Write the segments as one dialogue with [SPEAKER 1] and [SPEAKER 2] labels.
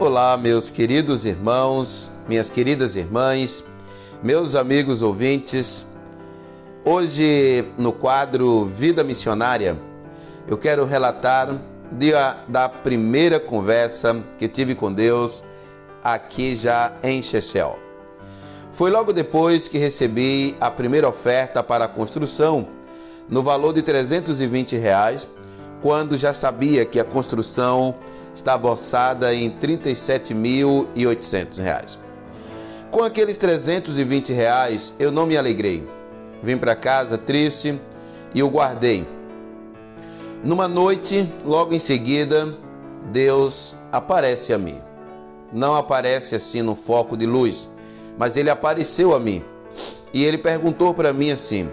[SPEAKER 1] Olá, meus queridos irmãos, minhas queridas irmãs, meus amigos ouvintes. Hoje, no quadro Vida Missionária, eu quero relatar da primeira conversa que tive com Deus aqui já em Chechel. Foi logo depois que recebi a primeira oferta para a construção, no valor de 320 reais, quando já sabia que a construção estava orçada em R$ 37.800. Com aqueles 320 reais, eu não me alegrei. Vim para casa triste e o guardei. Numa noite, logo em seguida, Deus aparece a mim. Não aparece assim no foco de luz, mas ele apareceu a mim. E ele perguntou para mim assim: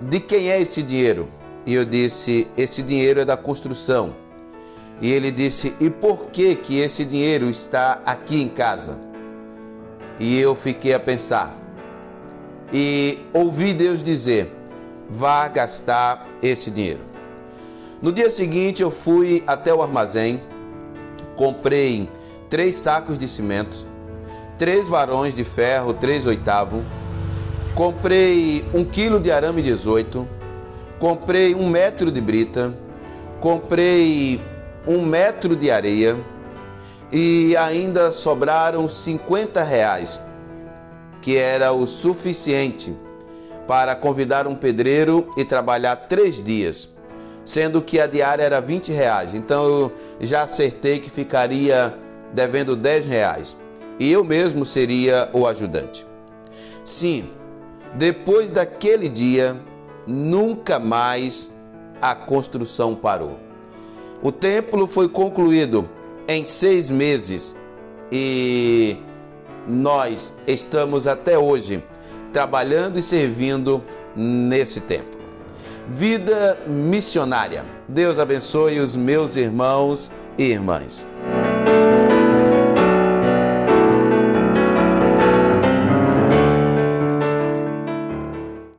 [SPEAKER 1] De quem é esse dinheiro? E eu disse: Esse dinheiro é da construção. E ele disse: E por que que esse dinheiro está aqui em casa? E eu fiquei a pensar. E ouvi Deus dizer: Vá gastar esse dinheiro. No dia seguinte eu fui até o armazém, comprei três sacos de cimento, três varões de ferro, três oitavo, comprei um quilo de arame 18, comprei um metro de brita, comprei um metro de areia e ainda sobraram 50 reais, que era o suficiente para convidar um pedreiro e trabalhar três dias, sendo que a diária era 20 reais. Então eu já acertei que ficaria devendo 10 reais e eu mesmo seria o ajudante. Sim, depois daquele dia, nunca mais a construção parou. O templo foi concluído em seis meses e nós estamos até hoje trabalhando e servindo nesse templo. Vida missionária. Deus abençoe os meus irmãos e irmãs.